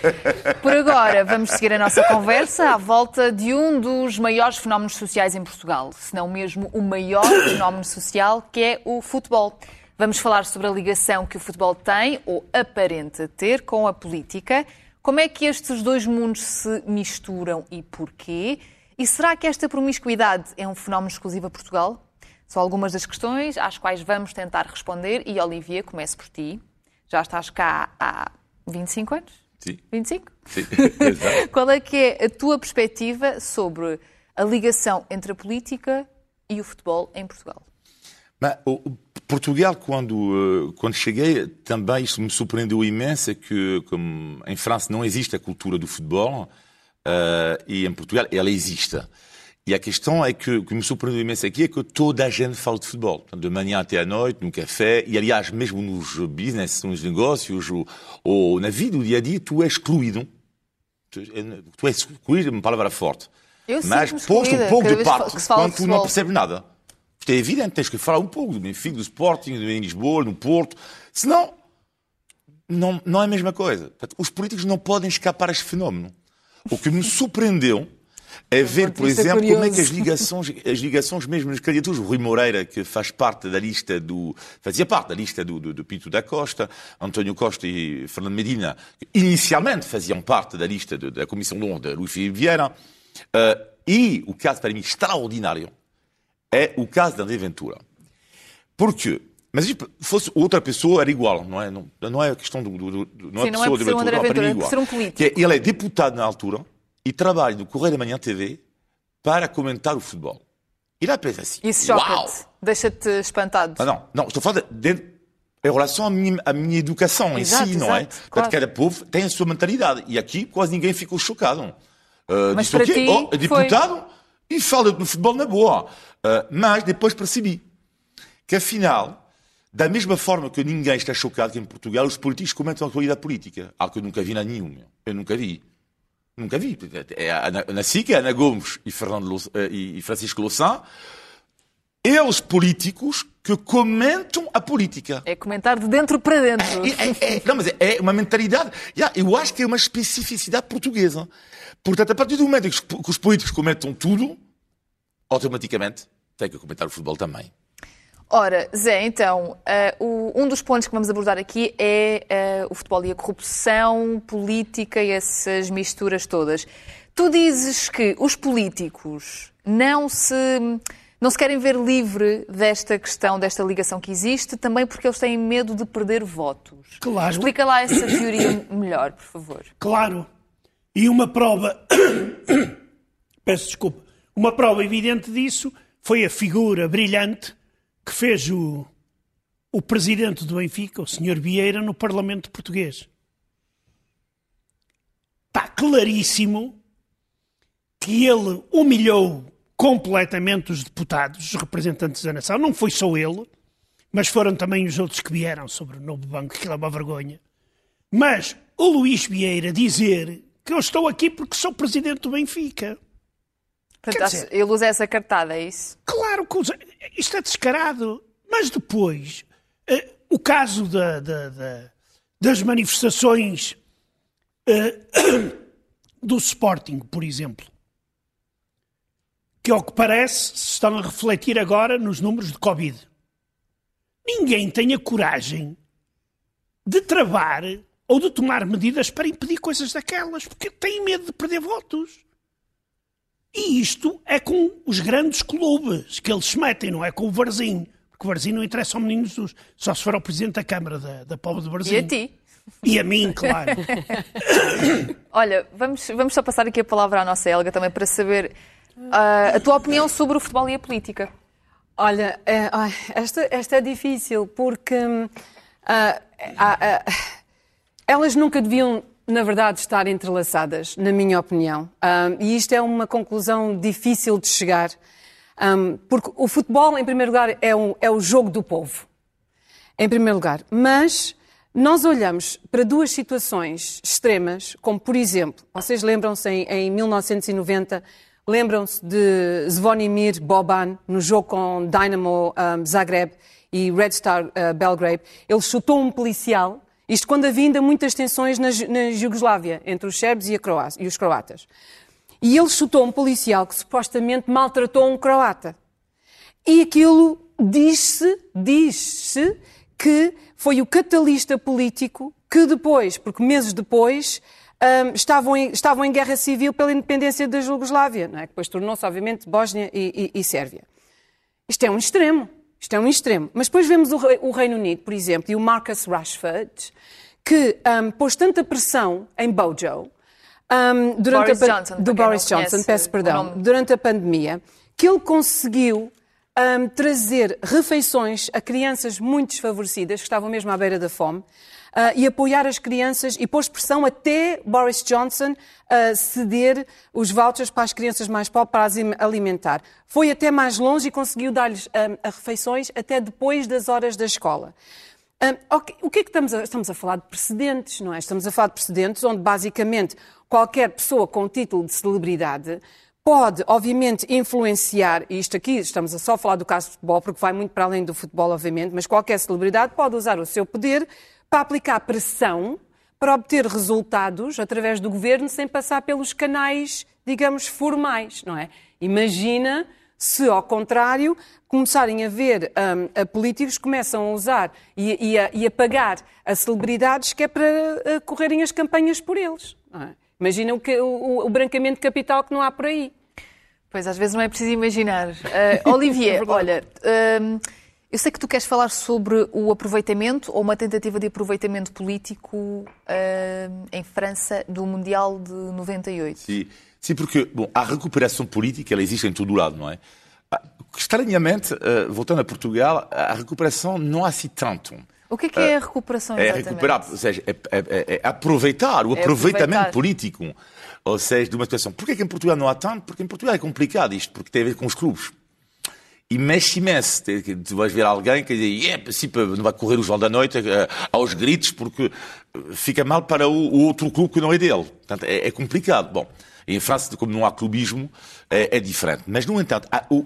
<laughs> Por agora, vamos seguir a nossa conversa à volta de um dos maiores fenómenos sociais em Portugal, se não mesmo o maior <coughs> fenómeno social, que é o futebol. Vamos falar sobre a ligação que o futebol tem, ou aparenta ter, com a política. Como é que estes dois mundos se misturam e porquê? E será que esta promiscuidade é um fenómeno exclusivo a Portugal? São algumas das questões às quais vamos tentar responder. E, Olivia, começo por ti. Já estás cá há 25 anos? Sim. 25? Sim, <laughs> exato. <laughs> Qual é que é a tua perspectiva sobre a ligação entre a política e o futebol em Portugal? Mas, Portugal, quando, uh, quando cheguei, também isso me surpreendeu imenso, é que como em França não existe a cultura do futebol, uh, e em Portugal ela existe. E a questão é que o que me surpreendeu imenso aqui é que toda a gente fala de futebol, de manhã até à noite, no café, e aliás, mesmo nos business, nos negócios, ou, ou na vida, do dia a dia, tu és excluído. Tu, tu és excluído, é uma palavra forte. Eu Mas posto um pouco de parte fala de quando tu não percebes nada. Isto é evidente, tens que falar um pouco do Benfica, do Sporting, do Lisboa, no Porto. Senão, não, não é a mesma coisa. Os políticos não podem escapar a este fenómeno. O que me surpreendeu é ver, por vista exemplo, como é que as ligações, as ligações mesmo nas candidaturas, o Rui Moreira, que faz parte da lista do, fazia parte da lista do, do, do Pinto da Costa, António Costa e Fernando Medina, que inicialmente faziam parte da lista de- da Comissão de Honra de Luís Filipe Vieira, Eh, e o caso para mim extraordinário é o caso da André Ventura. Porque, mas se fosse outra pessoa era igual, não é? Não, não é a questão do, do, do não Sim, é não é pessoa ser um André para Ventura, é igual. ser um político. Que é, ele é deputado na altura e trabalha no Correio da Manhã TV para comentar o futebol. E lá pensa assim, Isso choca-te, deixa-te espantado. Ah, não, não, estou a falar de, de, em relação à minha, à minha educação Exato, em si, não é? exato, Portanto, claro. cada povo tem a sua mentalidade. E aqui quase ninguém ficou chocado. Uh, Mas disse, para "Ok, ti oh, é foi." deputado e fala do futebol na boa. Uh, mas depois percebi que, afinal, da mesma forma que ninguém está chocado que em Portugal, os políticos comentam a atualidade política. Algo que eu nunca vi na nenhuma. Eu nunca vi. Nunca vi. É na SIC, é Ana Gomes e, Fernando eh, e Francisco Louçã, eles políticos que comentam a política. É comentar de dentro para dentro. É, é- é- não, mas é, é uma mentalidade. Já, eu acho que é uma especificidade portuguesa. Portanto, a partir do momento que os, que os políticos comentam tudo, automaticamente tem que comentar o futebol também. Ora, Zé, então, eh, o- um dos pontos que vamos abordar aqui é eh, o futebol e a corrupção política e essas misturas todas. Tu dizes que os políticos não se, não se querem ver livre desta questão, desta ligação que existe, também porque eles têm medo de perder votos. Claro. Explica lá essa teoria melhor, por favor. Claro. E uma prova. <coughs> Peço desculpa. Uma prova evidente disso foi a figura brilhante que fez o, o presidente do Benfica, o Sr. Vieira, no Parlamento Português. Está claríssimo que ele humilhou completamente os deputados, os representantes da nação. Não foi só ele, mas foram também os outros que vieram sobre o novo banco, que é uma vergonha. Mas o Luís Vieira dizer que eu estou aqui porque sou presidente do Benfica. Portanto, dizer- ele usa essa cartada, é isso? Claro que usa- isto é descarado. Mas depois, eh, o caso da- da- da- das manifestações eh, <coughs> do Sporting, por exemplo, que ao que parece se estão a refletir agora nos números de Covid. Ninguém tem a coragem de travar ou de tomar medidas para impedir coisas daquelas, porque têm medo de perder votos. E isto é com os grandes clubes que eles se metem, não é com o Varzim. Porque o Varzim não interessa ao menino Jesus, só se for ao Presidente da Câmara da, da Povo de Varzim. E a ti? E a mim, claro. <laughs> Olha, vamos, vamos só passar aqui a palavra à nossa Helga também para saber ah, a tua opinião sobre o futebol e a política. Olha, é, ai, esta, esta é difícil porque ah, ah, elas nunca deviam, na verdade, estar entrelaçadas, na minha opinião. Ah, e isto é uma conclusão difícil de chegar. Hum, porque o futebol, em primeiro lugar, é, um, é o jogo do povo. Em primeiro lugar. Mas nós olhamos para duas situações extremas, como, por exemplo, vocês lembram-se em, em 1990, lembram-se de Zvonimir Boban no jogo com Dynamo um, Zagreb e Red Star uh, Belgrade. Ele chutou um policial, isto quando havia ainda muitas tensões na, na Jugoslávia, entre os sérvios e, e os croatas. E ele chutou um policial que supostamente maltratou um croata. E aquilo diz-se, diz-se que foi o catalista político que depois, porque meses depois, hum, estavam, em, estavam em guerra civil pela independência da Jugoslávia, não é? que depois tornou-se, obviamente, Bósnia e, e- e Sérvia. Isto é um extremo. Isto é um extremo. Mas depois vemos o, Re- o Reino Unido, por exemplo, e o Marcus Rashford, que hum, pôs tanta pressão em Bojo hum, durante Boris a Johnson, do Boris Johnson, peço perdão, durante a pandemia, que ele conseguiu hum, trazer refeições a crianças muito desfavorecidas, que estavam mesmo à beira da fome, e apoiar as crianças e pôs pressão até Boris Johnson a ceder os vouchers para as crianças mais pobres para as im- alimentar. Foi até mais longe e conseguiu dar-lhes hum, a refeições até depois das horas da escola. Hum, ok, O que é que estamos a, estamos a falar de precedentes, não é? Estamos a falar de precedentes onde, basicamente, qualquer pessoa com título de celebridade pode, obviamente, influenciar, e isto aqui estamos a só falar do caso de futebol, porque vai muito para além do futebol, obviamente, mas qualquer celebridade pode usar o seu poder para aplicar pressão para obter resultados através do governo sem passar pelos canais, digamos, formais, não é? Imagina se, ao contrário, começarem a ver hum, a políticos que começam a usar e, e a, e a pagar a celebridades que é para eh, correrem as campanhas por eles. não é? Imagina o, que- o- o brancamento de capital que não há por aí. Pois, às vezes não é preciso imaginar. Ah, Olivier, <laughs> olha, hum, eu sei que tu queres falar sobre o aproveitamento ou uma tentativa de aproveitamento político hum, em França do Mundial de 98. Sim, sim, porque bom, a recuperação política ela existe em todo lado, não é? Ah, Estranhamente, eh, voltando a Portugal, a recuperação não há assim tanto. O que é que é a recuperação É exatamente? recuperar, ou seja, é, é- é- é aproveitar o É aproveitamento aproveitar. político, ou seja, de uma situação. Porquê que em Portugal não há tanto? Porque em Portugal é complicado isto, porque tem a ver com os clubes. E mexe imenso. Tu vais ver alguém que diz, yeah, sim, não vai correr o João da Noite eh, aos gritos porque eh, fica mal para o, outro clube que não é dele. Portanto, é, é complicado. Bom, em França, como não há clubismo, é, é diferente. Mas, no entanto, o,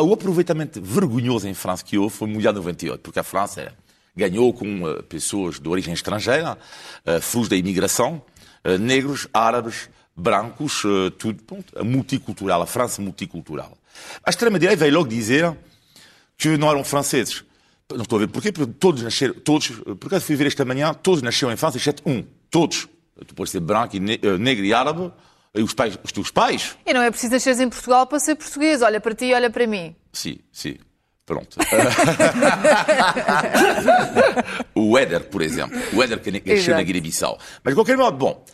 o aproveitamento vergonhoso em França que houve foi o Mundial 98, porque a França ganhou com eh, pessoas de origem estrangeira, frutos da imigração, negros, árabes, brancos, tudo, pronto, multicultural, a França multicultural. A extrema-direita veio logo dizer que não eram franceses. Não estou a ver porquê, porque todos nasceram, todos, por acaso fui ver esta manhã, todos nasceram em França, exceto um. Todos. Tu podes ser branco, e ne- eh, negro e árabe, e os, pais, os teus pais, E não é preciso nasceres em Portugal para ser português. Olha para ti e olha para mim. Sim, sim. Pronto. <laughs> o Éder, por exemplo. O Éder que nasceu Exato. na Guiné-Bissau. Mas, de qualquer modo, bom.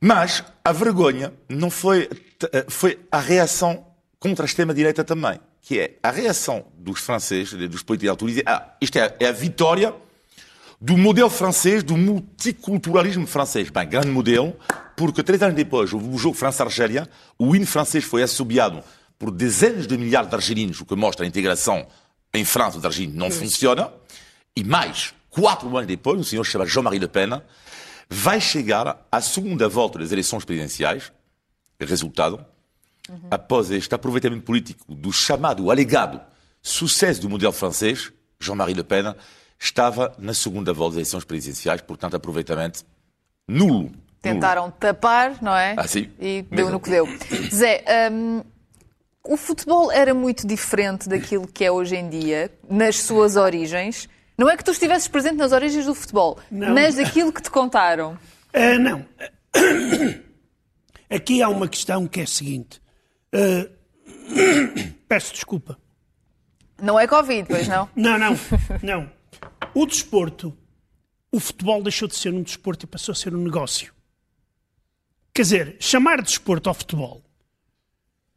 Mas a vergonha não foi, t- foi a reação contra a extrema-direita também. Que é a reação dos franceses, dos políticos autores, dizer, ah, isto é, é a vitória do modelo francês, do multiculturalismo francês. Bem, grande modelo, porque três anos depois, o jogo França-Argélia, o hino francês foi assobiado por dezenas de milhares de argelinos, o que mostra a integração em França dos argelinos não funciona. E mais, quatro anos depois, um senhor chamado Jean-Marie Le Pen vai chegar à segunda volta das eleições presidenciais. Resultado, uhum. após este aproveitamento político do chamado alegado sucesso do modelo francês, Jean-Marie Le Pen estava na segunda volta das eleições presidenciais, portanto, aproveitamento nulo. Tentaram nulo. tapar, não é? Ah, sim. E deu Mesmo. no que deu. <coughs> Zé, um, o futebol era muito diferente daquilo que é hoje em dia, nas suas origens. Não é que tu estivesses presente nas origens do futebol, não. mas daquilo que te contaram. Uh, não. <coughs> Aqui há uma questão que é a seguinte. Uh, <coughs> peço desculpa. Não é Covid, pois não? <coughs> Não, não, não. O desporto, o futebol deixou de ser um desporto e passou a ser um negócio. Quer dizer, chamar de desporto ao futebol.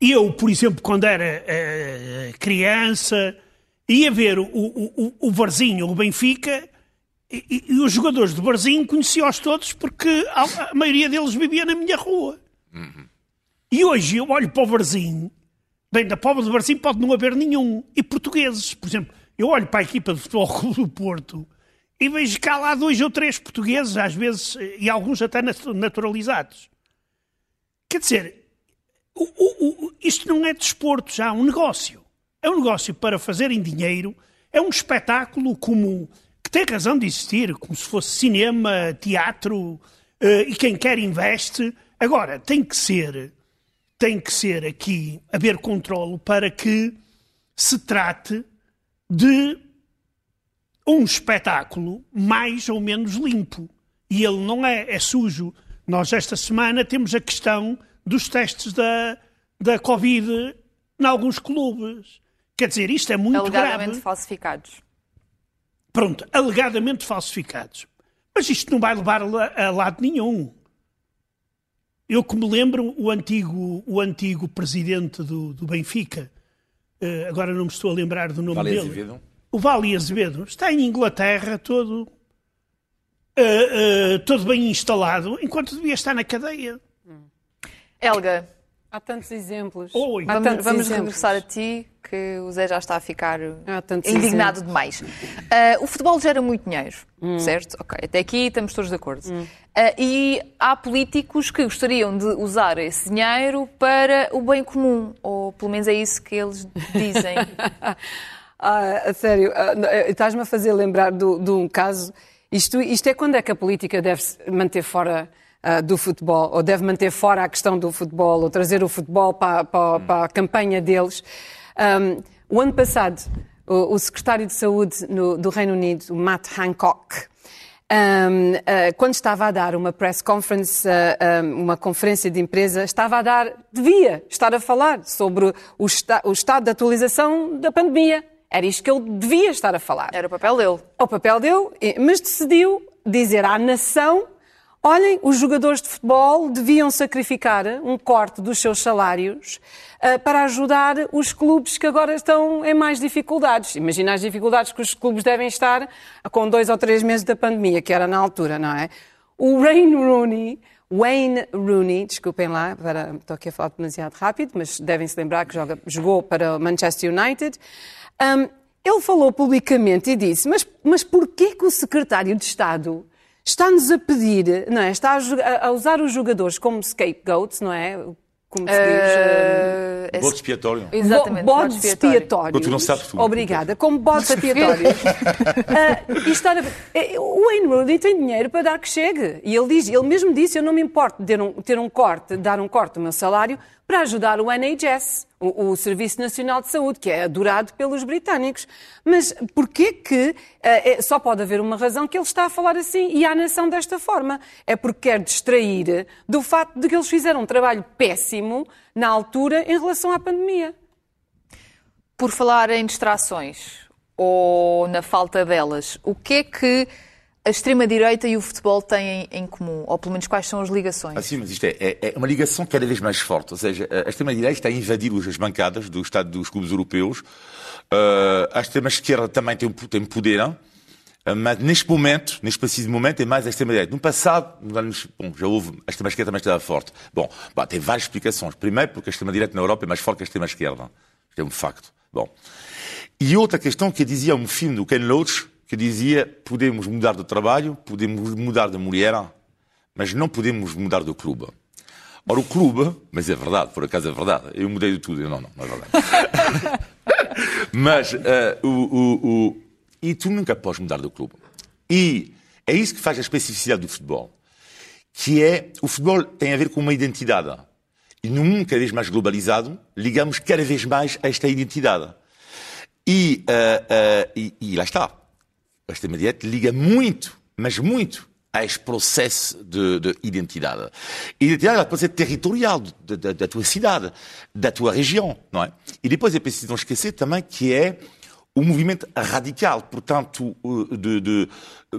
Eu, por exemplo, quando era uh, criança, ia ver o, o, o Varzinho, o Benfica, e, e, os jogadores do Barzinho conhecia-os todos porque a, a, maioria deles vivia na minha rua. Uhum. E hoje eu olho para o Barzinho Bem, da pobre do Barcinho pode não haver nenhum. E portugueses, por exemplo, eu olho para a equipa do Futebol Clube <laughs> do Porto e vejo cá lá dois ou três portugueses, às vezes, e alguns até naturalizados. Quer dizer, o, o, o, isto não é desporto já, é um negócio. É um negócio para fazerem dinheiro, é um espetáculo como que tem razão de existir, como se fosse cinema, teatro, uh, e quem quer investe. Agora, tem que ser tem que ser aqui haver controlo para que se trate de um espetáculo mais ou menos limpo. E ele não é, é sujo. Nós, esta semana, temos a questão dos testes da, da Covid em alguns clubes. Quer dizer, isto é muito alegadamente grave. Alegadamente falsificados. Pronto, alegadamente falsificados. Mas isto não vai levar a lado nenhum. Eu que me lembro, o antigo, o antigo presidente do, do Benfica, uh, agora não me estou a lembrar do nome vale dele. Azevedo. O Vale Azevedo está em Inglaterra todo, uh, uh, todo bem instalado, enquanto devia estar na cadeia. Helga, Há tantos exemplos. Oi. Há vamos, vamos regressar a ti, que o Zé já está a ficar indignado exemplos. demais. Uh, o futebol gera muito dinheiro, hum. certo? Ok, até aqui estamos todos de acordo. Hum. Uh, e há políticos que gostariam de usar esse dinheiro para o bem comum, ou pelo menos é isso que eles dizem. <laughs> ah, a sério, uh, estás-me a fazer lembrar de um caso. Isto, isto é quando é que a política deve se manter fora uh, do futebol, ou deve manter fora a questão do futebol, ou trazer o futebol para, para, para a campanha deles. Um, o ano passado, o, o secretário de Saúde no, do Reino Unido, Matt Hancock, um, uh, quando estava a dar uma press conference, uh, um, uma conferência de empresa, estava a dar, devia estar a falar sobre o, esta, o estado de atualização da pandemia. Era isto que ele devia estar a falar. Era o papel dele. O papel dele, mas decidiu dizer à nação Olhem, os jogadores de futebol deviam sacrificar um corte dos seus salários uh, para ajudar os clubes que agora estão em mais dificuldades. Imagina as dificuldades que os clubes devem estar com dois ou três meses da pandemia, que era na altura, não é? O Wayne Rooney, Wayne Rooney, desculpem lá, para, estou aqui a falar demasiado rápido, mas devem se lembrar que joga, jogou para o Manchester United. Um, ele falou publicamente e disse: Mas, mas porquê que o secretário de Estado está-nos a pedir, não é? Está a, a, usar os jogadores como scapegoats, não é? Como se diz? Uh, uh bode expiatório. Exatamente. Bode expiatório. Porque não sabes tudo. Obrigada. Como bode expiatório. <laughs> uh, estar a... Eh, o Wayne Rooney tem dinheiro para dar que chegue. E ele diz, ele mesmo disse, eu não me importo de ter um, ter um corte, dar um corte do meu salário para ajudar o NHS o, o, Serviço Nacional de Saúde, que é adorado pelos britânicos. Mas porquê que uh, só pode haver uma razão que ele está a falar assim e à nação desta forma? É porque quer distrair do facto de que eles fizeram um trabalho péssimo na altura em relação à pandemia. Por falar em distrações ou na falta delas, o que é que a extrema-direita e o futebol têm em comum? Ou pelo menos quais são as ligações? Ah, sim, mas isto é, é, é uma ligação cada vez mais forte. Ou seja, a extrema-direita está a invadir as bancadas do Estado dos clubes europeus. Uh, a extrema-esquerda também tem, tem poder. Uh, mas neste momento, neste preciso momento, é mais a extrema-direita. No passado, bom, já houve, a extrema-esquerda também estava forte. Bom, bom, tem várias explicações. Primeiro, porque a extrema-direita na Europa é mais forte que a extrema-esquerda. Isto é um facto. Bom. E outra questão que dizia um filme do Ken Loach, que dizia podemos mudar de trabalho, podemos mudar de mulher, mas não podemos mudar do clube. Ora, o clube, mas é verdade, por acaso é verdade, eu mudei de tudo, não, não, não é verdade. <laughs> mas uh, o, o, o, E tu nunca podes mudar do clube. E é isso que faz a especificidade do futebol, que é, o futebol tem a ver com uma identidade. E num mundo cada vez mais globalizado, ligamos cada vez mais a esta identidade. E, uh, uh, e, e lá está. A extrema-direita liga muito, mas muito, a este processo de, de identidade. Identidade pode ser territorial de, de, da tua cidade, da tua região, não é? E depois é preciso não esquecer também que é o movimento radical, portanto, de, de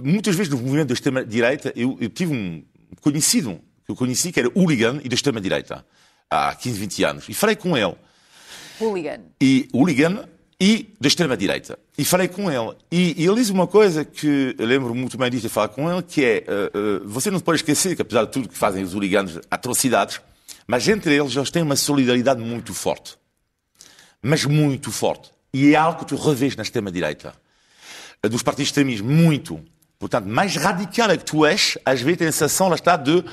muitas vezes no movimento da extrema-direita, eu, eu, tive um conhecido, que eu conheci, que era hooligan e da extrema-direita, há 15, 20 anos, e falei com ele. Hooligan. E hooligan e da extrema-direita. E falei com ele. E, e, ele diz uma coisa que eu lembro muito bem de falar com ele, que é, uh, uh, você não pode esquecer que apesar de tudo que fazem os hooligans, atrocidades, mas entre eles eles têm uma solidariedade muito forte. Mas muito forte. E é algo que tu revês na extrema-direita. Uh, dos partidos extremistas, muito. Portanto, mais radical é que tu és, às vezes tem a sensação, lá está, de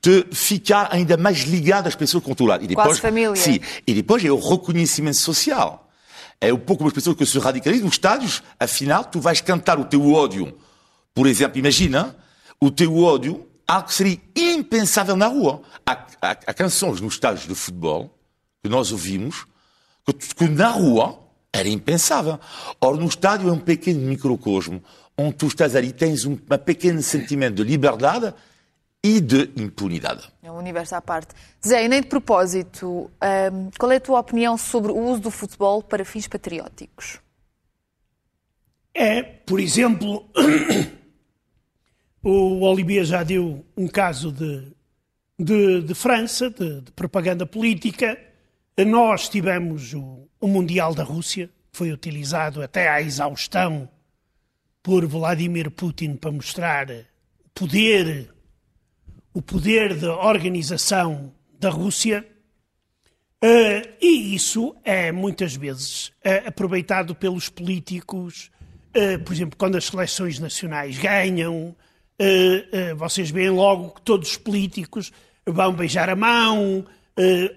te ficar ainda mais ligado às pessoas que controlar. E depois, Quase família. Sim. E depois é o reconhecimento social é um pouco as pessoas que se radicalizam nos estádios, afinal, tu vais cantar o teu ódio. Por exemplo, imagina o teu ódio, algo que seria impensável na rua. Há, há, há canções nos estádios de futebol que nós ouvimos que, que na rua era impensável. Ora, no estádio é um pequeno microcosmo onde tu estás ali, tens um, um pequeno sentimento de liberdade e de impunidade. É um universo à parte. Zé, e nem de propósito, um, qual é a tua opinião sobre o uso do futebol para fins patrióticos? É, por exemplo, <coughs> o Olivier já deu um caso de, de, de França, de, de, propaganda política. Nós tivemos o, o Mundial da Rússia, que foi utilizado até à exaustão por Vladimir Putin para mostrar o poder o poder de organização da Rússia, uh, e isso é muitas vezes uh, aproveitado pelos políticos, uh, por exemplo, quando as seleções nacionais ganham, vocês veem logo que todos os políticos vão beijar a mão,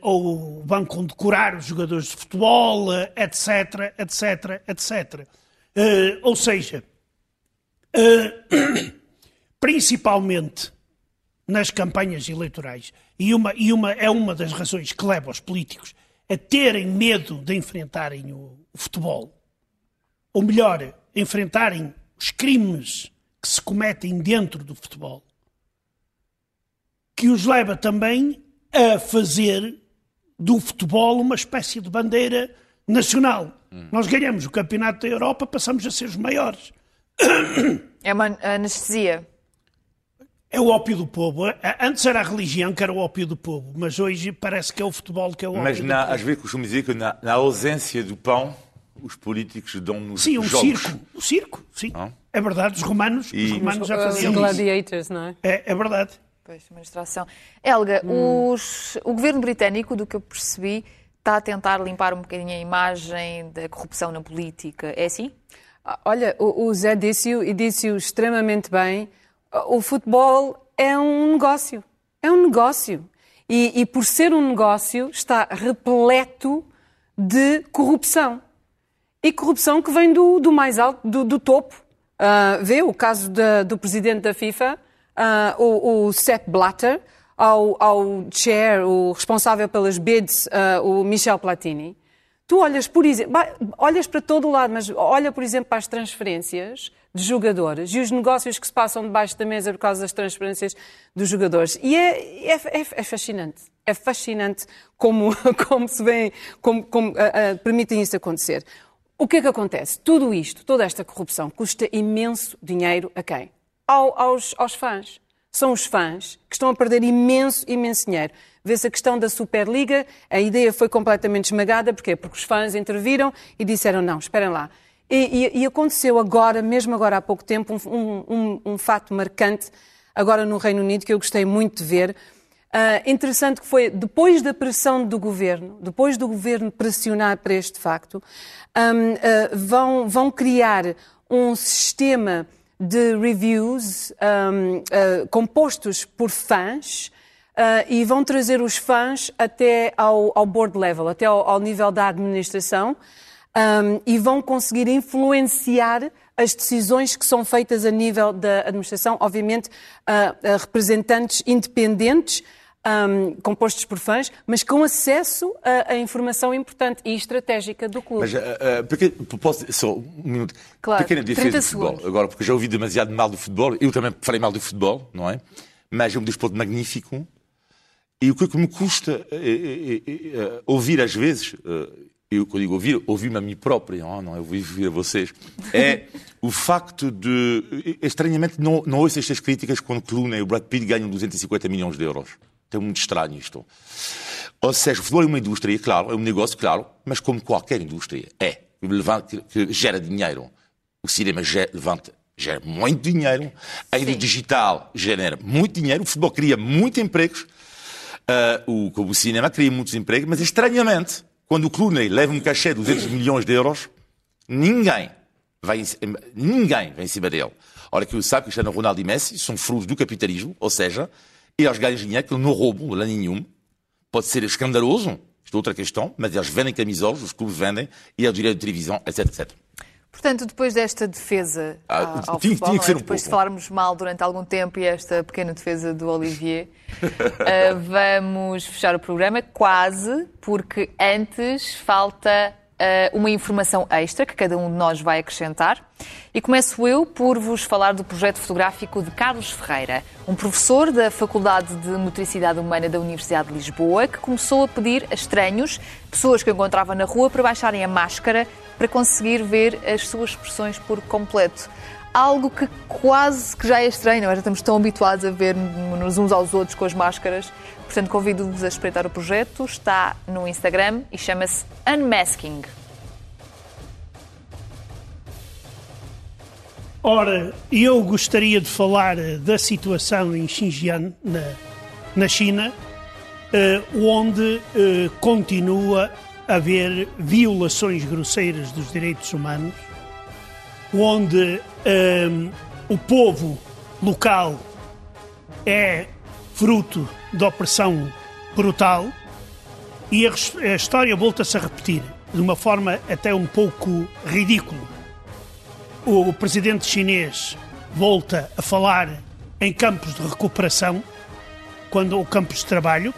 ou vão condecorar os jogadores de futebol, etc, etc, etc. ou seja, <coughs> principalmente nas campanhas eleitorais. E, uma, e uma, é uma das razões que leva os políticos a terem medo de enfrentarem o, o futebol. Ou melhor, enfrentarem os crimes que se cometem dentro do futebol. Que os leva também a fazer do futebol uma espécie de bandeira nacional. Hum. Nós ganhamos o campeonato da Europa, passamos a ser os maiores. É uma anestesia. É o ópio do povo. Antes era a religião que era o ópio do povo, mas hoje parece que é o futebol que é o ópio mas do na, povo. às vezes costumo dizer que na, na ausência do pão, os políticos dão-nos Sim, um jogos. circo. O circo, sim. Não? É verdade, os romanos, e... os romanos já faziam Os gladiators, não é? é? É verdade. Pois, administração. Helga, hum. os, o governo britânico, do que eu percebi, está a tentar limpar um bocadinho a imagem da corrupção na política. É assim? Ah, olha, o, o Zé disse-o e disse-o extremamente bem o futebol é um negócio. É um negócio. E, e, por ser um negócio, está repleto de corrupção. E corrupção que vem do, do mais alto, do, do topo. Uh, vê o caso de, do presidente da FIFA, uh, o, o Sepp Blatter, ao, ao chair, o responsável pelas bids, uh, o Michel Platini. Tu olhas, por exemplo, olhas para todo o lado, mas olha, por exemplo, para as transferências de jogadores e os negócios que se passam debaixo da mesa por causa das transferências dos jogadores. E é, é, é, é fascinante. É fascinante como, <laughs> como se vê, como, como uh, uh, permitem isso acontecer. O que é que acontece? Tudo isto, toda esta corrupção, custa imenso dinheiro a quem? Ao, aos, aos fãs. São os fãs que estão a perder imenso, imenso dinheiro. Vê-se a questão da Superliga, a ideia foi completamente esmagada. Porquê? Porque os fãs interviram e disseram: não, esperem lá, E, e, e aconteceu agora, mesmo agora há pouco tempo, um, um, um, fato marcante, agora no Reino Unido, que eu gostei muito de ver. Uh, interessante que foi, depois da pressão do governo, depois do governo pressionar para este facto, um, uh, vão, vão criar um sistema de reviews um, uh, compostos por fãs Uh, e vão trazer os fãs até ao, ao board level, até ao, ao nível da administração, um, e vão conseguir influenciar as decisões que são feitas a nível da administração, obviamente uh, representantes independentes, um, compostos por fãs, mas com acesso a, a, informação importante e estratégica do clube. Mas, uh, uh, porque, posso, só um minuto. Claro, Pequena defesa do futebol. Agora, porque já ouvi demasiado mal do futebol, eu também falei mal do futebol, não é? Mas é um desporto magnífico. E o que me custa é, é, é, ouvir às vezes, eu quando digo ouvir, ouvir-me a mim próprio, não, não é ouvir a vocês, é o facto de, estranhamente, não, não ouço estas críticas quando Clooney e o Brad Pitt ganham 250 milhões de euros. É muito estranho isto. Ou seja, o futebol é uma indústria, claro, é um negócio, claro, mas como qualquer indústria, é, que gera dinheiro. O cinema gera, levanta, gera muito dinheiro, a indústria digital gera muito dinheiro, o futebol cria muitos empregos, uh, o, o cinema cria muitos empregos, mas estranhamente, quando o Clooney leva um cachê de 200 milhões de euros, ninguém vai, ninguém vem em cima dele. Ora, que sabe que Cristiano Ronaldo e Messi são frutos do capitalismo, ou seja, eles ganham dinheiro que não roubam lá nenhum. Pode ser escandaloso, isto é outra questão, mas eles vendem camisolas, os clubes vendem, e é o direito de televisão, etc, etc. Portanto, depois desta defesa ah, ao tinha, futebol, tinha que ser um depois pouco. de falarmos mal durante algum tempo e esta pequena defesa do Olivier, uh, <laughs> vamos fechar o programa quase, porque antes falta uh, uma informação extra que cada um de nós vai acrescentar. E começo eu por vos falar do projeto fotográfico de Carlos Ferreira, um professor da Faculdade de Motricidade Humana da Universidade de Lisboa, que começou a pedir a estranhos, pessoas que encontrava na rua, para baixarem a máscara para conseguir ver as suas expressões por completo. Algo que quase que já é estranho, nós já estamos tão habituados a ver-nos uns aos outros com as máscaras. Portanto, convido-vos a espreitar o projeto. Está no Instagram e chama-se Unmasking. Ora, eu gostaria de falar da situação em Xinjiang, na, na China, uh, onde uh, continua haver violações grosseiras dos direitos humanos, onde um, o povo local é fruto de opressão brutal e a, a história volta-se a repetir de uma forma até um pouco ridícula. O, o presidente chinês volta a falar em campos de recuperação, quando o campos de trabalho,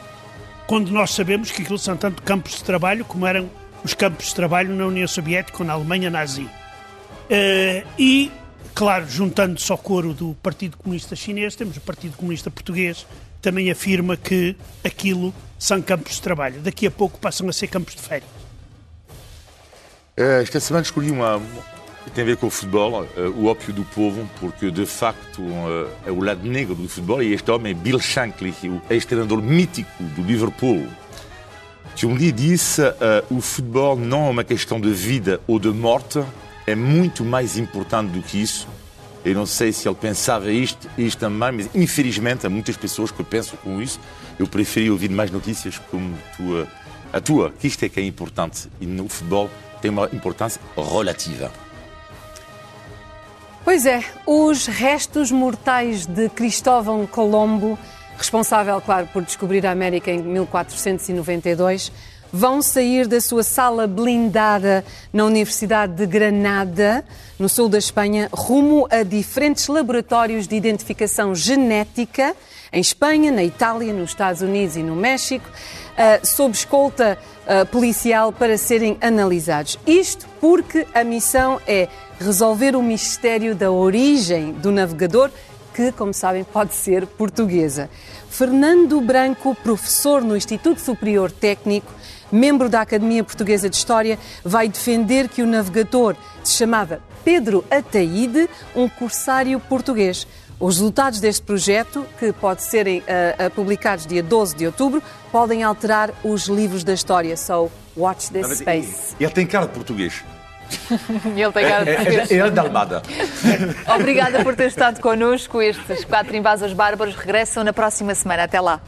quando nós sabemos que aquilo são tanto campos de trabalho como eram os campos de trabalho na União Soviética ou na Alemanha nazi. Uh, e, claro, juntando-se ao coro do Partido Comunista Chinês, temos o Partido Comunista Português, também afirma que aquilo são campos de trabalho. Daqui a pouco passam a ser campos de férias. Eh, esta semana escolhi uma, tem a ver com o futebol, uh, o ópio do povo, porque de facto uh, é o lado negro do futebol e este homem, Bill Shankly, o ex-treinador mítico do Liverpool, que um dia disse uh, o futebol não é uma questão de vida ou de morte, é muito mais importante do que isso. Eu não sei se ele pensava isto, isto também, mas infelizmente há muitas pessoas que pensam com isso. Eu preferi ouvir mais notícias como tua, a tua, que isto é que é importante. E no futebol tem uma importância relativa. Pois é, os restos mortais de Cristóvão Colombo, responsável, claro, por descobrir a América em 1492, vão sair da sua sala blindada na Universidade de Granada, no sul da Espanha, rumo a diferentes laboratórios de identificação genética em Espanha, na Itália, nos Estados Unidos e no México, uh, sob escolta uh, policial para serem analisados. Isto porque a missão é resolver o mistério da origem do navegador, que, como sabem, pode ser portuguesa. Fernando Branco, professor no Instituto Superior Técnico, membro da Academia Portuguesa de História, vai defender que o navegador se chamava Pedro Ataíde, um corsário português. Os resultados deste projeto, que pode serem uh, publicados dia 12 de outubro, podem alterar os livros da história. So, watch this space. Ele tem cara de português. <laughs> Ele tem cara de É, português. é, é de Almada. <laughs> Obrigada por ter estado connosco. Estes quatro invasores bárbaros regressam na próxima semana. Até lá.